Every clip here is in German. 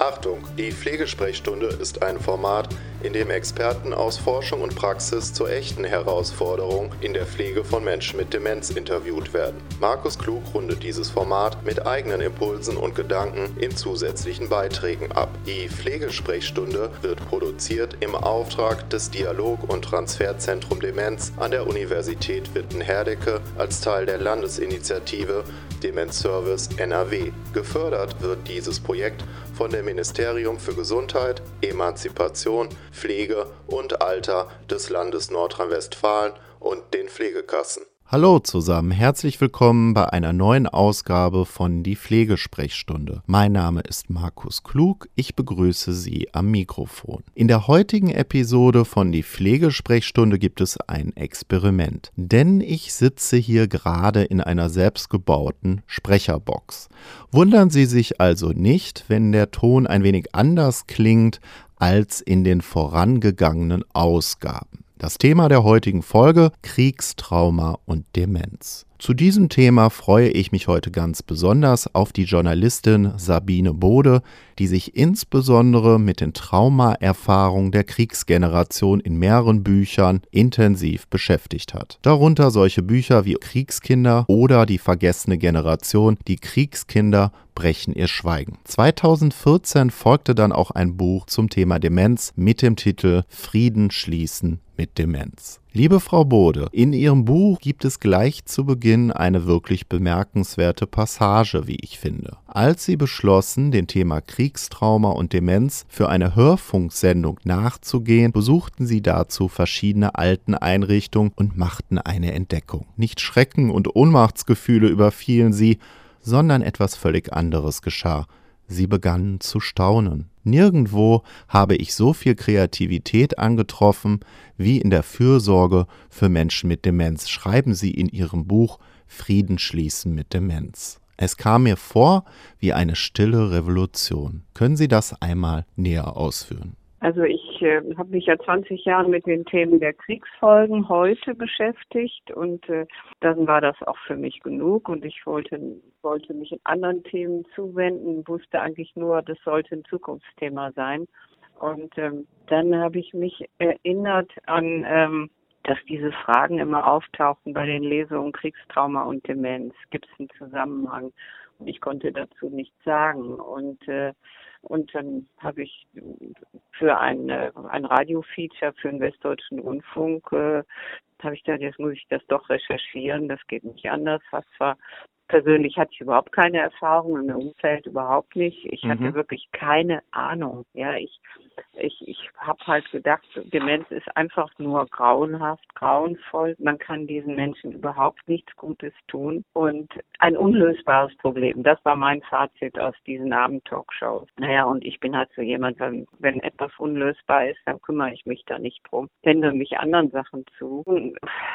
Achtung, die Pflegesprechstunde ist ein Format, in dem Experten aus Forschung und Praxis zu echten Herausforderungen in der Pflege von Menschen mit Demenz interviewt werden. Markus Klug rundet dieses Format mit eigenen Impulsen und Gedanken in zusätzlichen Beiträgen ab. Die Pflegesprechstunde wird produziert im Auftrag des Dialog- und Transferzentrum Demenz an der Universität Witten-Herdecke als Teil der Landesinitiative Demenzservice NRW. Gefördert wird dieses Projekt von dem Ministerium für Gesundheit, Emanzipation, Pflege und Alter des Landes Nordrhein-Westfalen und den Pflegekassen. Hallo zusammen, herzlich willkommen bei einer neuen Ausgabe von Die Pflegesprechstunde. Mein Name ist Markus Klug, ich begrüße Sie am Mikrofon. In der heutigen Episode von Die Pflegesprechstunde gibt es ein Experiment, denn ich sitze hier gerade in einer selbstgebauten Sprecherbox. Wundern Sie sich also nicht, wenn der Ton ein wenig anders klingt als in den vorangegangenen Ausgaben. Das Thema der heutigen Folge Kriegstrauma und Demenz. Zu diesem Thema freue ich mich heute ganz besonders auf die Journalistin Sabine Bode, die sich insbesondere mit den Traumaerfahrungen der Kriegsgeneration in mehreren Büchern intensiv beschäftigt hat. Darunter solche Bücher wie Kriegskinder oder Die vergessene Generation, die Kriegskinder brechen ihr Schweigen. 2014 folgte dann auch ein Buch zum Thema Demenz mit dem Titel Frieden schließen mit Demenz. Liebe Frau Bode, in Ihrem Buch gibt es gleich zu Beginn eine wirklich bemerkenswerte Passage, wie ich finde. Als Sie beschlossen, dem Thema Kriegstrauma und Demenz für eine Hörfunksendung nachzugehen, besuchten Sie dazu verschiedene Alteneinrichtungen und machten eine Entdeckung. Nicht Schrecken und Ohnmachtsgefühle überfielen Sie, sondern etwas völlig anderes geschah. Sie begannen zu staunen. Nirgendwo habe ich so viel Kreativität angetroffen wie in der Fürsorge für Menschen mit Demenz, schreiben Sie in Ihrem Buch Frieden schließen mit Demenz. Es kam mir vor wie eine stille Revolution. Können Sie das einmal näher ausführen? Also ich äh, habe mich ja 20 Jahre mit den Themen der Kriegsfolgen heute beschäftigt und äh, dann war das auch für mich genug und ich wollte wollte mich in anderen Themen zuwenden, wusste eigentlich nur, das sollte ein Zukunftsthema sein. Und ähm, dann habe ich mich erinnert an, ähm, dass diese Fragen immer auftauchen bei den Lesungen Kriegstrauma und Demenz. Gibt es einen Zusammenhang? Und ich konnte dazu nichts sagen. Und äh, und dann habe ich für ein, äh, ein Radio-Feature für den Westdeutschen Rundfunk, äh, habe ich gedacht, jetzt muss ich das doch recherchieren, das geht nicht anders. Was zwar persönlich hatte ich überhaupt keine Erfahrung im Umfeld überhaupt nicht. Ich mhm. hatte wirklich keine Ahnung. Ja, ich ich ich habe halt gedacht, Demenz ist einfach nur grauenhaft, grauenvoll. Man kann diesen Menschen überhaupt nichts Gutes tun und ein unlösbares Problem. Das war mein Fazit aus diesen Abend-Talkshows. Naja, und ich bin halt so jemand, wenn, wenn etwas unlösbar ist, dann kümmere ich mich da nicht drum. Wende mich anderen Sachen zu.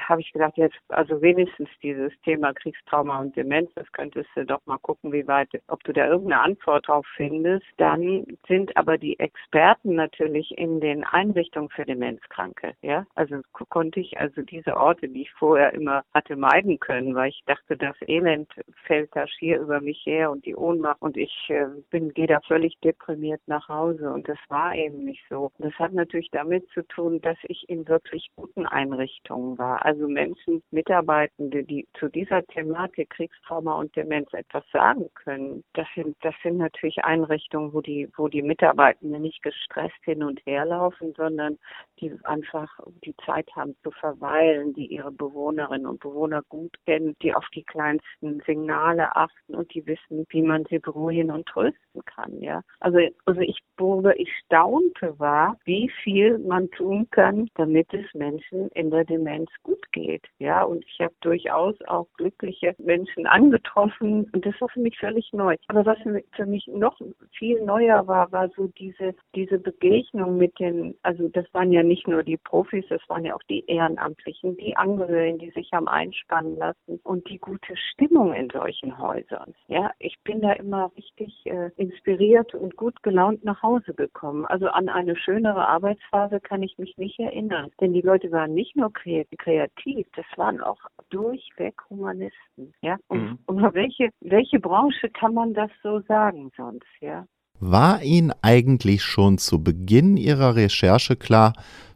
Habe ich gedacht, jetzt also wenigstens dieses Thema Kriegstrauma und Demenz, das könntest du doch mal gucken, wie weit, ob du da irgendeine Antwort drauf findest. Dann sind aber die Experten natürlich in den Einrichtungen für Demenzkranke, ja. Also konnte ich also diese Orte, die ich vorher immer hatte meiden können, weil ich dachte, das Elend fällt da schier über mich her und die Ohnmacht und ich äh, bin, gehe da völlig deprimiert nach Hause und das war eben nicht so. Das hat natürlich damit zu tun, dass ich in wirklich guten Einrichtungen war. Also Menschen, Mitarbeitende, die zu dieser Thematik Kriegstrauma Trauma und Demenz etwas sagen können. Das sind, das sind natürlich Einrichtungen, wo die, wo die Mitarbeitenden nicht gestresst hin und her laufen, sondern die einfach die Zeit haben zu verweilen, die ihre Bewohnerinnen und Bewohner gut kennen, die auf die kleinsten Signale achten und die wissen, wie man sie beruhigen und trösten kann, ja. Also, also ich, worüber ich staunte war, wie viel man tun kann, damit es Menschen in der Demenz gut geht, ja. Und ich habe durchaus auch glückliche Menschen angesprochen, getroffen und das war für mich völlig neu. Aber was für mich noch viel neuer war, war so diese, diese Begegnung mit den, also das waren ja nicht nur die Profis, das waren ja auch die Ehrenamtlichen, die Angehörigen, die sich haben einspannen lassen und die gute Stimmung in solchen Häusern. Ja, ich bin da immer richtig äh, inspiriert und gut gelaunt nach Hause gekommen. Also an eine schönere Arbeitsphase kann ich mich nicht erinnern, denn die Leute waren nicht nur kreativ, das waren auch durchweg Humanisten. Ja, und, mhm. und welche, welche Branche kann man das so sagen sonst, ja? War Ihnen eigentlich schon zu Beginn Ihrer Recherche klar,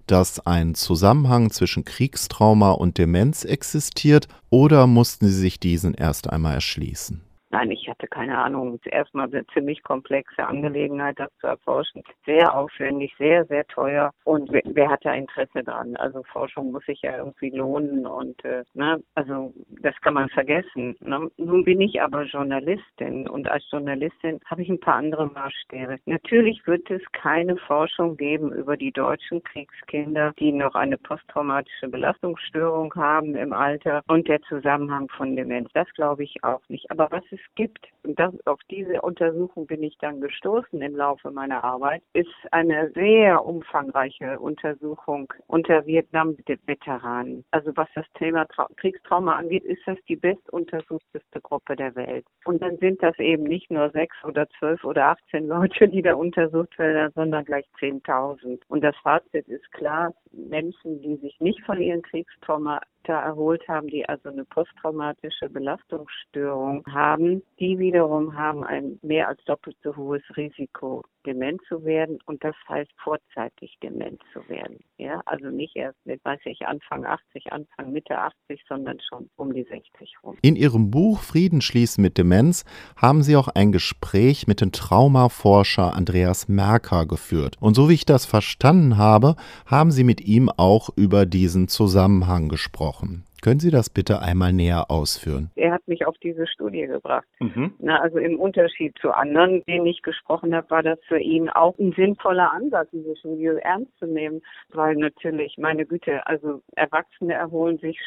dass ein Zusammenhang zwischen Kriegstrauma und Demenz existiert oder mussten Sie sich diesen erst einmal erschließen? Nein, ich hatte keine Ahnung. Erstmal eine ziemlich komplexe Angelegenheit, das zu erforschen. Sehr aufwendig, sehr, sehr teuer. Und wer, wer hat da Interesse dran? Also Forschung muss sich ja irgendwie lohnen und äh, ne, also das kann man vergessen. Ne? Nun bin ich aber Journalistin und als Journalistin habe ich ein paar andere Maßstäbe. Natürlich wird es keine Forschung geben über die deutschen Kriegskinder, die noch eine posttraumatische Belastungsstörung haben im Alter und der Zusammenhang von Demenz. Das glaube ich auch nicht. Aber was ist es gibt, das, auf diese Untersuchung bin ich dann gestoßen im Laufe meiner Arbeit, ist eine sehr umfangreiche Untersuchung unter Vietnam-Veteranen. Also was das Thema Tra Kriegstrauma angeht, ist das die bestuntersuchteste Gruppe der Welt. Und dann sind das eben nicht nur sechs oder zwölf oder achtzehn Leute, die da untersucht werden, sondern gleich zehntausend. Und das Fazit ist klar, Menschen, die sich nicht von ihren Kriegstrauma erholt haben, die also eine posttraumatische Belastungsstörung haben, die wiederum haben ein mehr als doppelt so hohes Risiko, dement zu werden und das heißt vorzeitig dement zu werden. Ja, also nicht erst mit, weiß ich, Anfang 80, Anfang Mitte 80, sondern schon um die 60 rum. In Ihrem Buch Frieden schließen mit Demenz haben Sie auch ein Gespräch mit dem Traumaforscher Andreas Merker geführt. Und so wie ich das verstanden habe, haben Sie mit ihm auch über diesen Zusammenhang gesprochen. Können Sie das bitte einmal näher ausführen? Er hat mich auf diese Studie gebracht. Mhm. Na, also im Unterschied zu anderen, denen ich gesprochen habe, war das für ihn auch ein sinnvoller Ansatz, diese Studie ernst zu nehmen, weil natürlich, meine Güte, also Erwachsene erholen sich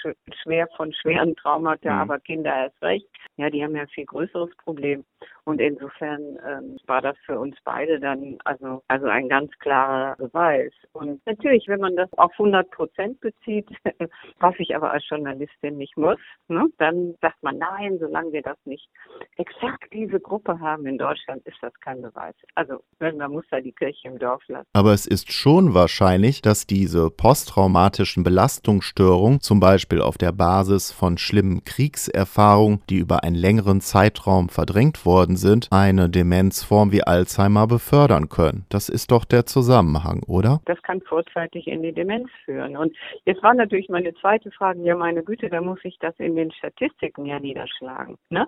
schwer von schweren Traumata, mhm. aber Kinder erst recht. Ja, die haben ja ein viel größeres Problem. Und insofern ähm, war das für uns beide dann also, also ein ganz klarer Beweis. Und natürlich, wenn man das auf 100 Prozent bezieht, was ich aber als Journalistin nicht muss, ne, dann sagt man, nein, solange wir das nicht exakt diese Gruppe haben in Deutschland, ist das kein Beweis. Also, man muss da die Kirche im Dorf lassen. Aber es ist schon wahrscheinlich, dass diese posttraumatischen Belastungsstörungen, zum Beispiel auf der Basis von schlimmen Kriegserfahrungen, die über einen längeren Zeitraum verdrängt worden worden sind, eine Demenzform wie Alzheimer befördern können. Das ist doch der Zusammenhang, oder? Das kann vorzeitig in die Demenz führen. Und jetzt war natürlich meine zweite Frage, ja meine Güte, da muss ich das in den Statistiken ja niederschlagen. Ne?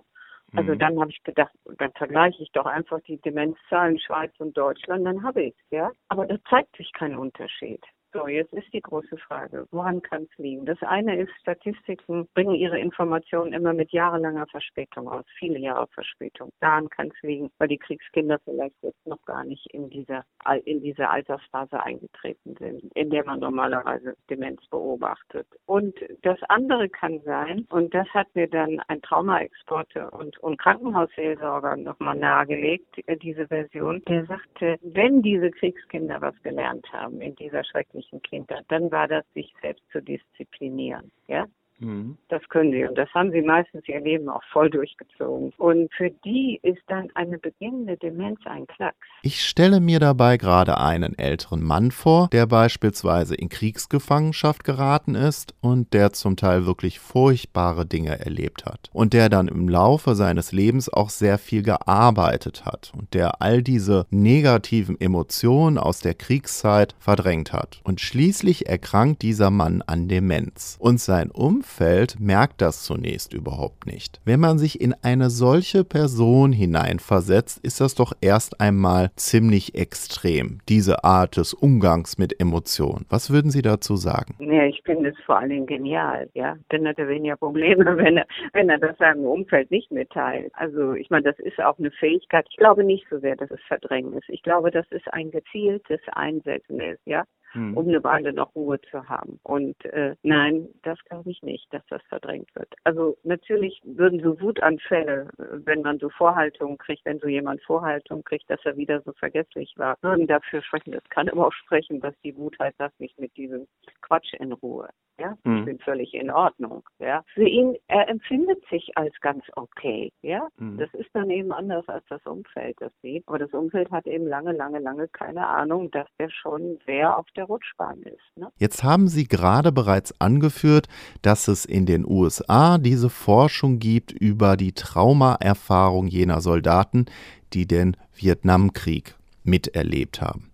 Also mhm. dann habe ich gedacht, dann vergleiche ich doch einfach die Demenzzahlen Schweiz und Deutschland, dann habe ich es, ja. Aber da zeigt sich kein Unterschied. So, jetzt ist die große Frage, woran kann es liegen? Das eine ist, Statistiken bringen ihre Informationen immer mit jahrelanger Verspätung aus, viele Jahre Verspätung. Daran kann es liegen, weil die Kriegskinder vielleicht jetzt noch gar nicht in dieser, in diese Altersphase eingetreten sind, in der man normalerweise Demenz beobachtet. Und das andere kann sein, und das hat mir dann ein Traumaexporte und, und Krankenhausseelsorger nochmal nahegelegt, äh, diese Version, der sagte, wenn diese Kriegskinder was gelernt haben in dieser schrecklichen jugendlichen Kinder, dann war das, sich selbst zu disziplinieren. Ja? Mhm. Das können sie und das haben sie meistens ihr Leben auch voll durchgezogen. Und für die ist dann eine beginnende Demenz ein Klacks. Ich stelle mir dabei gerade einen älteren Mann vor, der beispielsweise in Kriegsgefangenschaft geraten ist und der zum Teil wirklich furchtbare Dinge erlebt hat und der dann im Laufe seines Lebens auch sehr viel gearbeitet hat und der all diese negativen Emotionen aus der Kriegszeit verdrängt hat. Und schließlich erkrankt dieser Mann an Demenz und sein Umfeld Umfeld merkt das zunächst überhaupt nicht. Wenn man sich in eine solche Person hineinversetzt, ist das doch erst einmal ziemlich extrem, diese Art des Umgangs mit Emotionen. Was würden Sie dazu sagen? Ja, ich finde es vor Dingen genial, ja. Dann hat er weniger Probleme, wenn er, wenn er das seinem Umfeld nicht mitteilt. Also ich meine, das ist auch eine Fähigkeit. Ich glaube nicht so sehr, dass es Verdrängen ist. Ich glaube, dass es ein gezieltes Einsetzen ist, ja hm. um eine Weile noch Ruhe zu haben. Und äh, nein, das glaube ich nicht, dass das verdrängt wird. Also natürlich würden so Wutanfälle, wenn man so Vorhaltungen kriegt, wenn so jemand Vorhaltungen kriegt, dass er wieder so vergesslich war, würden dafür sprechen. Das kann aber auch sprechen, dass die Wut halt das nicht mit diesem Quatsch in Ruhe. Ja, mhm. ich bin völlig in Ordnung. Ja, für ihn, er empfindet sich als ganz okay. Ja, mhm. das ist dann eben anders als das Umfeld das sieht. Aber das Umfeld hat eben lange, lange, lange keine Ahnung, dass er schon sehr auf der Rutschbahn ist. Ne? Jetzt haben Sie gerade bereits angeführt, dass es in den USA diese Forschung gibt über die Traumaerfahrung jener Soldaten, die den Vietnamkrieg miterlebt haben.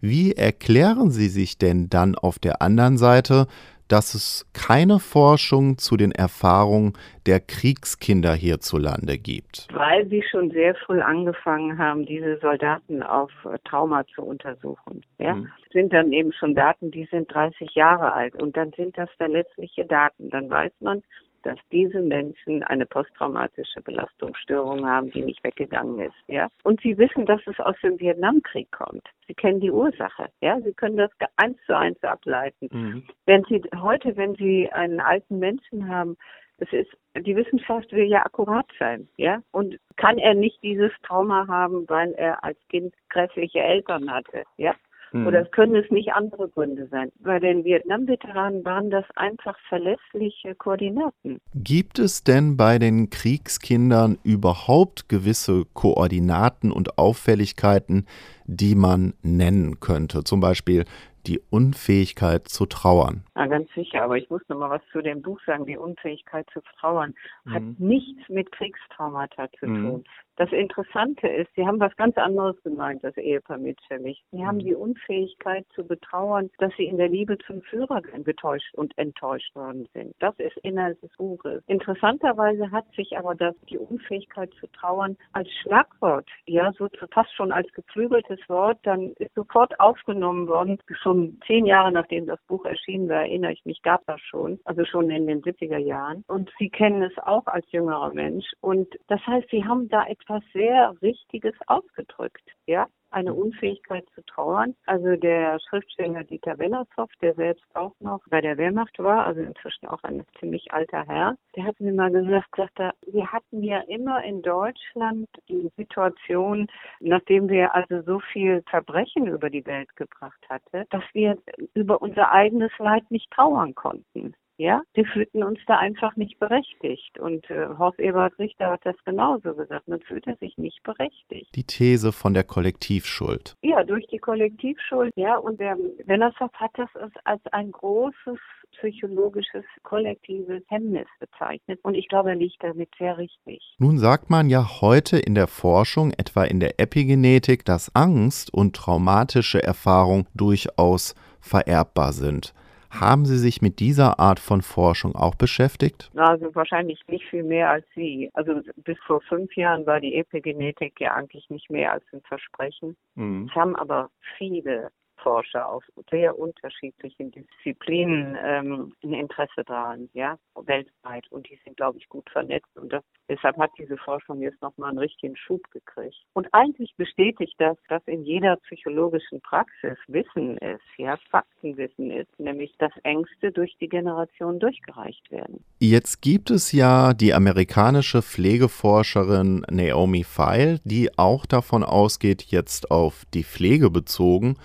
Wie erklären Sie sich denn dann auf der anderen Seite, dass es keine Forschung zu den Erfahrungen der Kriegskinder hierzulande gibt? Weil sie schon sehr früh angefangen haben, diese Soldaten auf Trauma zu untersuchen. Ja? Mhm. Sind dann eben schon Daten, die sind 30 Jahre alt und dann sind das verlässliche Daten. Dann weiß man, dass diese Menschen eine posttraumatische Belastungsstörung haben, die nicht weggegangen ist, ja. Und sie wissen, dass es aus dem Vietnamkrieg kommt. Sie kennen die Ursache, ja. Sie können das eins zu eins ableiten. Mhm. Wenn Sie heute, wenn Sie einen alten Menschen haben, das ist, die Wissenschaft will ja akkurat sein, ja. Und kann er nicht dieses Trauma haben, weil er als Kind grässliche Eltern hatte, ja? Mhm. Oder es können es nicht andere Gründe sein. Bei den Vietnam-Veteranen waren das einfach verlässliche Koordinaten. Gibt es denn bei den Kriegskindern überhaupt gewisse Koordinaten und Auffälligkeiten, die man nennen könnte? Zum Beispiel die Unfähigkeit zu trauern. Ja, ganz sicher, aber ich muss noch mal was zu dem Buch sagen. Die Unfähigkeit zu trauern hat mhm. nichts mit Kriegstraumata zu mhm. tun. Das Interessante ist, Sie haben was ganz anderes gemeint, das Ehepaar Mitschewig. Sie haben mhm. die Unfähigkeit zu betrauern, dass Sie in der Liebe zum Führer getäuscht und enttäuscht worden sind. Das ist Inhalt des Buches. Interessanterweise hat sich aber das, die Unfähigkeit zu trauern als Schlagwort, ja, so fast schon als geflügeltes Wort, dann ist sofort aufgenommen worden. Schon zehn Jahre nachdem das Buch erschienen war, erinnere ich mich, gab das schon, also schon in den 70er Jahren. Und Sie kennen es auch als jüngerer Mensch. Und das heißt, Sie haben da etwas etwas sehr Richtiges ausgedrückt. Ja, eine Unfähigkeit zu trauern. Also der Schriftsteller Dieter Wellershoff, der selbst auch noch bei der Wehrmacht war, also inzwischen auch ein ziemlich alter Herr, der hat mir mal gesagt, sagte, wir hatten ja immer in Deutschland die Situation, nachdem wir also so viel Verbrechen über die Welt gebracht hatte, dass wir über unser eigenes Leid nicht trauern konnten. Ja, die fühlten uns da einfach nicht berechtigt. Und äh, Horst Eberhard Richter hat das genauso gesagt. Man fühlte sich nicht berechtigt. Die These von der Kollektivschuld. Ja, durch die Kollektivschuld. Ja, und der Wennershoff hat das als ein großes psychologisches kollektives Hemmnis bezeichnet. Und ich glaube, er liegt damit sehr richtig. Nun sagt man ja heute in der Forschung, etwa in der Epigenetik, dass Angst und traumatische Erfahrung durchaus vererbbar sind. Haben Sie sich mit dieser Art von Forschung auch beschäftigt? Also wahrscheinlich nicht viel mehr als Sie. Also bis vor fünf Jahren war die Epigenetik ja eigentlich nicht mehr als ein Versprechen. Mhm. Es haben aber viele Forscher aus sehr unterschiedlichen Disziplinen ähm, ein Interesse daran, ja, weltweit. Und die sind, glaube ich, gut vernetzt. Und das, deshalb hat diese Forschung jetzt nochmal einen richtigen Schub gekriegt. Und eigentlich bestätigt das, dass in jeder psychologischen Praxis Wissen ist, ja, Faktenwissen ist, nämlich dass Ängste durch die Generation durchgereicht werden. Jetzt gibt es ja die amerikanische Pflegeforscherin Naomi Feil, die auch davon ausgeht, jetzt auf die Pflege bezogen,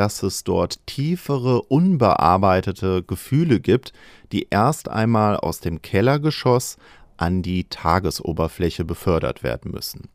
dass es dort tiefere, unbearbeitete Gefühle gibt, die erst einmal aus dem Kellergeschoss an die Tagesoberfläche befördert werden müssen.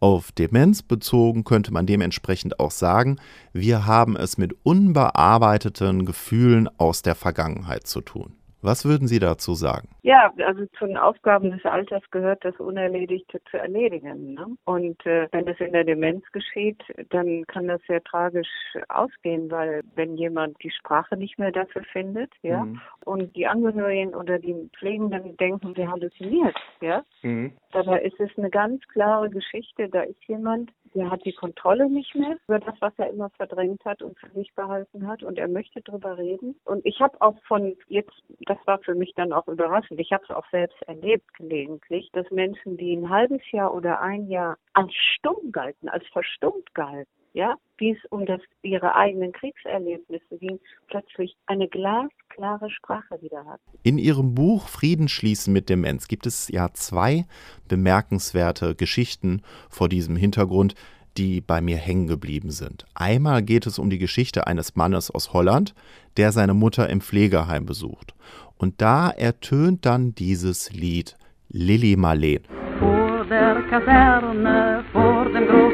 Auf Demenz bezogen könnte man dementsprechend auch sagen, wir haben es mit unbearbeiteten Gefühlen aus der Vergangenheit zu tun. Was würden Sie dazu sagen? Ja, also zu den Aufgaben des Alters gehört das Unerledigte zu erledigen. Ne? Und äh, wenn es in der Demenz geschieht, dann kann das sehr tragisch ausgehen, weil wenn jemand die Sprache nicht mehr dafür findet, ja, mhm. und die Angehörigen oder die Pflegenden denken, sie halluziniert, ja, mhm. Dabei ist es eine ganz klare Geschichte. Da ist jemand, der hat die Kontrolle nicht mehr über das, was er immer verdrängt hat und für sich behalten hat und er möchte drüber reden. Und ich habe auch von jetzt, das war für mich dann auch überraschend, ich habe es auch selbst erlebt gelegentlich, dass Menschen, die ein halbes Jahr oder ein Jahr als stumm galten, als verstummt galten, ja, wie es um das, ihre eigenen Kriegserlebnisse ging, plötzlich eine glasklare Sprache wieder hat. In Ihrem Buch Frieden schließen mit Demenz gibt es ja zwei bemerkenswerte Geschichten vor diesem Hintergrund, die bei mir hängen geblieben sind. Einmal geht es um die Geschichte eines Mannes aus Holland, der seine Mutter im Pflegeheim besucht. Und da ertönt dann dieses Lied Lilly Marleen. Vor der Kaserne, vor dem großen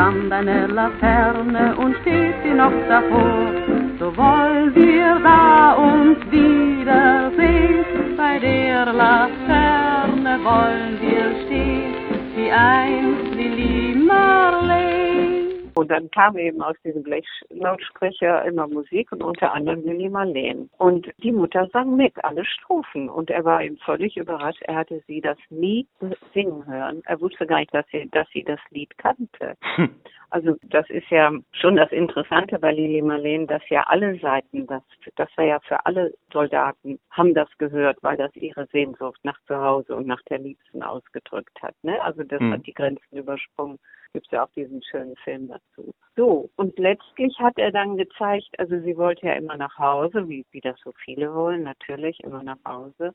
stand eine Laterne und steht sie noch davor. So wollen wir da uns wiedersehen, bei der Laterne wollen wir stehen. Wie einst Lili Marley. Und dann kam eben aus diesem Blechlautsprecher immer Musik und unter anderem Lili Marleen. Und die Mutter sang mit, alle Strophen. Und er war eben völlig überrascht. Er hatte sie das nie singen hören. Er wusste gar nicht, dass sie, dass sie das Lied kannte. Hm. Also das ist ja schon das Interessante bei Lili Marleen, dass ja alle Seiten, das, das war ja für alle Soldaten, haben das gehört, weil das ihre Sehnsucht nach zu Hause und nach der Liebsten ausgedrückt hat. Ne? Also das mhm. hat die Grenzen übersprungen. Gibt es ja auch diesen schönen Film dazu. So, und letztlich hat er dann gezeigt, also sie wollte ja immer nach Hause, wie, wie das so viele wollen, natürlich immer nach Hause.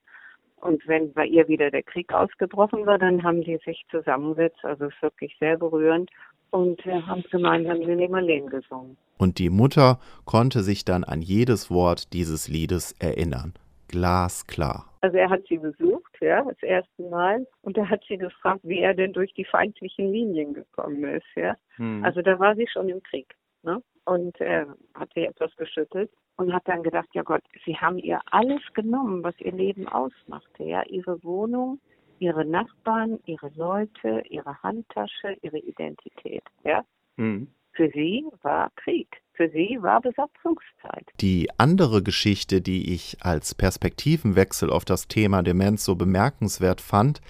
Und wenn bei ihr wieder der Krieg ausgebrochen war, dann haben die sich zusammengesetzt, also ist wirklich sehr berührend und äh, haben gemeinsam Marleen gesungen. Und die Mutter konnte sich dann an jedes Wort dieses Liedes erinnern. Glasklar. Also er hat sie besucht, ja, das erste Mal, und er hat sie gefragt, wie er denn durch die feindlichen Linien gekommen ist, ja. Hm. Also da war sie schon im Krieg, ne? Und äh, hat sie etwas geschüttelt und hat dann gedacht, ja Gott, sie haben ihr alles genommen, was ihr Leben ausmachte, ja, ihre Wohnung, ihre Nachbarn, ihre Leute, ihre Handtasche, ihre Identität. Ja? Mhm. Für sie war Krieg. Für sie war Besatzungszeit. Die andere Geschichte, die ich als Perspektivenwechsel auf das Thema Demenz so bemerkenswert fand,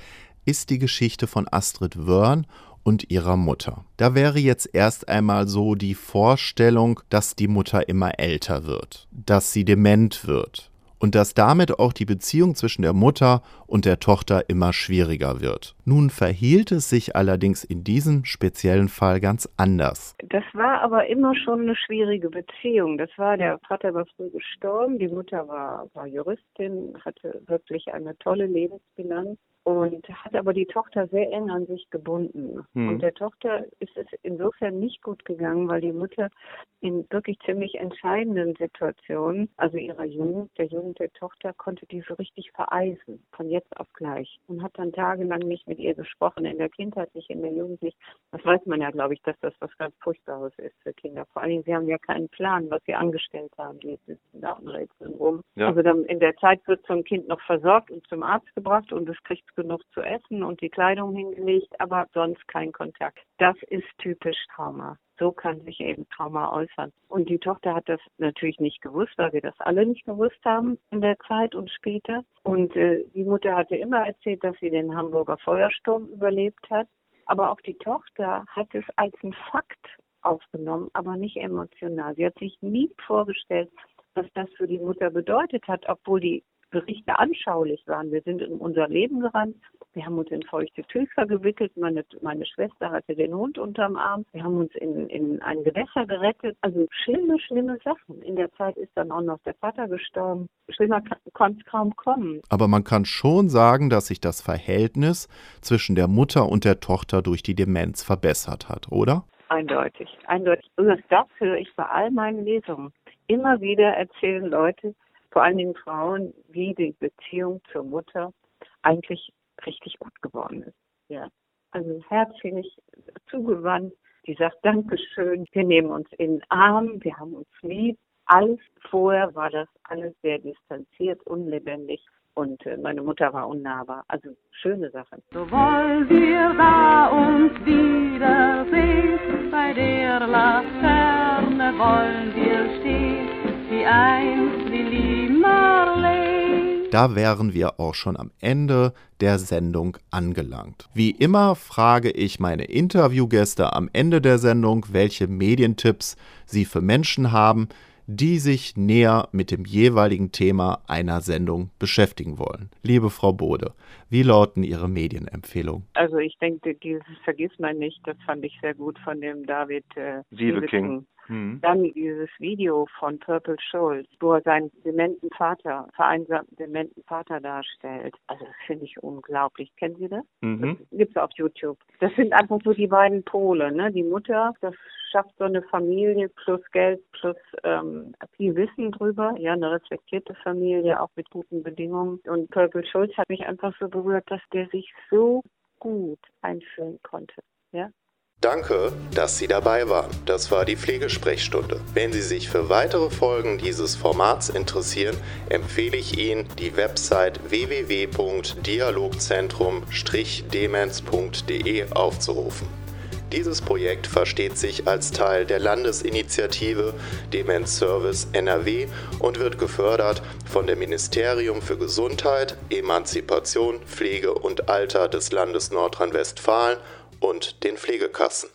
ist die Geschichte von Astrid Wörn und ihrer Mutter. Da wäre jetzt erst einmal so die Vorstellung, dass die Mutter immer älter wird, dass sie dement wird, und dass damit auch die Beziehung zwischen der Mutter und der Tochter immer schwieriger wird. Nun verhielt es sich allerdings in diesem speziellen Fall ganz anders. Das war aber immer schon eine schwierige Beziehung. Das war, der Vater war früh gestorben, die Mutter war, war Juristin, hatte wirklich eine tolle Lebensbilanz und hat aber die Tochter sehr eng an sich gebunden. Mhm. Und der Tochter ist es insofern nicht gut gegangen, weil die Mutter in wirklich ziemlich entscheidenden Situationen, also ihrer Jugend, der Jugend der Tochter, konnte die so richtig vereisen, von jetzt auf gleich. Und hat dann tagelang nicht mit ihr gesprochen, in der Kindheit nicht, in der Jugend nicht. Das weiß man ja, glaube ich, dass das was ganz Furchtbares ist für Kinder. Vor allen Dingen, sie haben ja keinen Plan, was sie angestellt haben. Die sitzen da und rätseln rum. Ja. Also dann in der Zeit wird so ein Kind noch versorgt und zum Arzt gebracht und es kriegt genug zu essen und die Kleidung hingelegt, aber sonst kein Kontakt. Das ist typisch Trauma. So kann sich eben Trauma äußern. Und die Tochter hat das natürlich nicht gewusst, weil wir das alle nicht gewusst haben in der Zeit und später. Und äh, die Mutter hatte immer erzählt, dass sie den Hamburger Feuersturm überlebt hat. Aber auch die Tochter hat es als ein Fakt aufgenommen, aber nicht emotional. Sie hat sich nie vorgestellt, was das für die Mutter bedeutet hat, obwohl die Berichte anschaulich waren. Wir sind in unser Leben gerannt. Wir haben uns in feuchte Tücher gewickelt. Meine, meine Schwester hatte den Hund unterm Arm. Wir haben uns in, in ein Gewässer gerettet. Also schlimme, schlimme Sachen. In der Zeit ist dann auch noch der Vater gestorben. Schlimmer konnte es kaum kommen. Aber man kann schon sagen, dass sich das Verhältnis zwischen der Mutter und der Tochter durch die Demenz verbessert hat, oder? Eindeutig, eindeutig. Und das höre ich bei all meinen Lesungen. Immer wieder erzählen Leute, vor allen Dingen Frauen, wie die Beziehung zur Mutter eigentlich richtig gut geworden ist. Ja. Also herzlich zugewandt, die sagt Dankeschön, wir nehmen uns in den Arm, wir haben uns lieb. Alles vorher war das alles sehr distanziert, unlebendig und äh, meine Mutter war unnahbar. Also schöne Sachen. So wollen wir da uns wiedersehen, bei der Laterne wollen wir stehen, wie einst Lili Marley. Da wären wir auch schon am Ende der Sendung angelangt. Wie immer frage ich meine Interviewgäste am Ende der Sendung, welche Medientipps sie für Menschen haben, die sich näher mit dem jeweiligen Thema einer Sendung beschäftigen wollen. Liebe Frau Bode, wie lauten Ihre Medienempfehlungen? Also ich denke, dieses Vergiss man nicht, das fand ich sehr gut von dem David äh, Siebeking. Mhm. Dann dieses Video von Purple Schulz, wo er seinen dementen Vater, vereinsamten dementen Vater darstellt. Also das finde ich unglaublich. Kennen Sie das? Mhm. Das gibt's auf YouTube. Das sind einfach so die beiden Pole, ne? Die Mutter, das schafft so eine Familie plus Geld plus ähm, viel Wissen drüber, ja, eine respektierte Familie, auch mit guten Bedingungen. Und Purple Schulz hat mich einfach so berührt, dass der sich so gut einfühlen konnte. Ja, Danke, dass Sie dabei waren. Das war die Pflegesprechstunde. Wenn Sie sich für weitere Folgen dieses Formats interessieren, empfehle ich Ihnen, die Website www.dialogzentrum-demenz.de aufzurufen. Dieses Projekt versteht sich als Teil der Landesinitiative Demenz Service NRW und wird gefördert von dem Ministerium für Gesundheit, Emanzipation, Pflege und Alter des Landes Nordrhein-Westfalen und den Pflegekassen.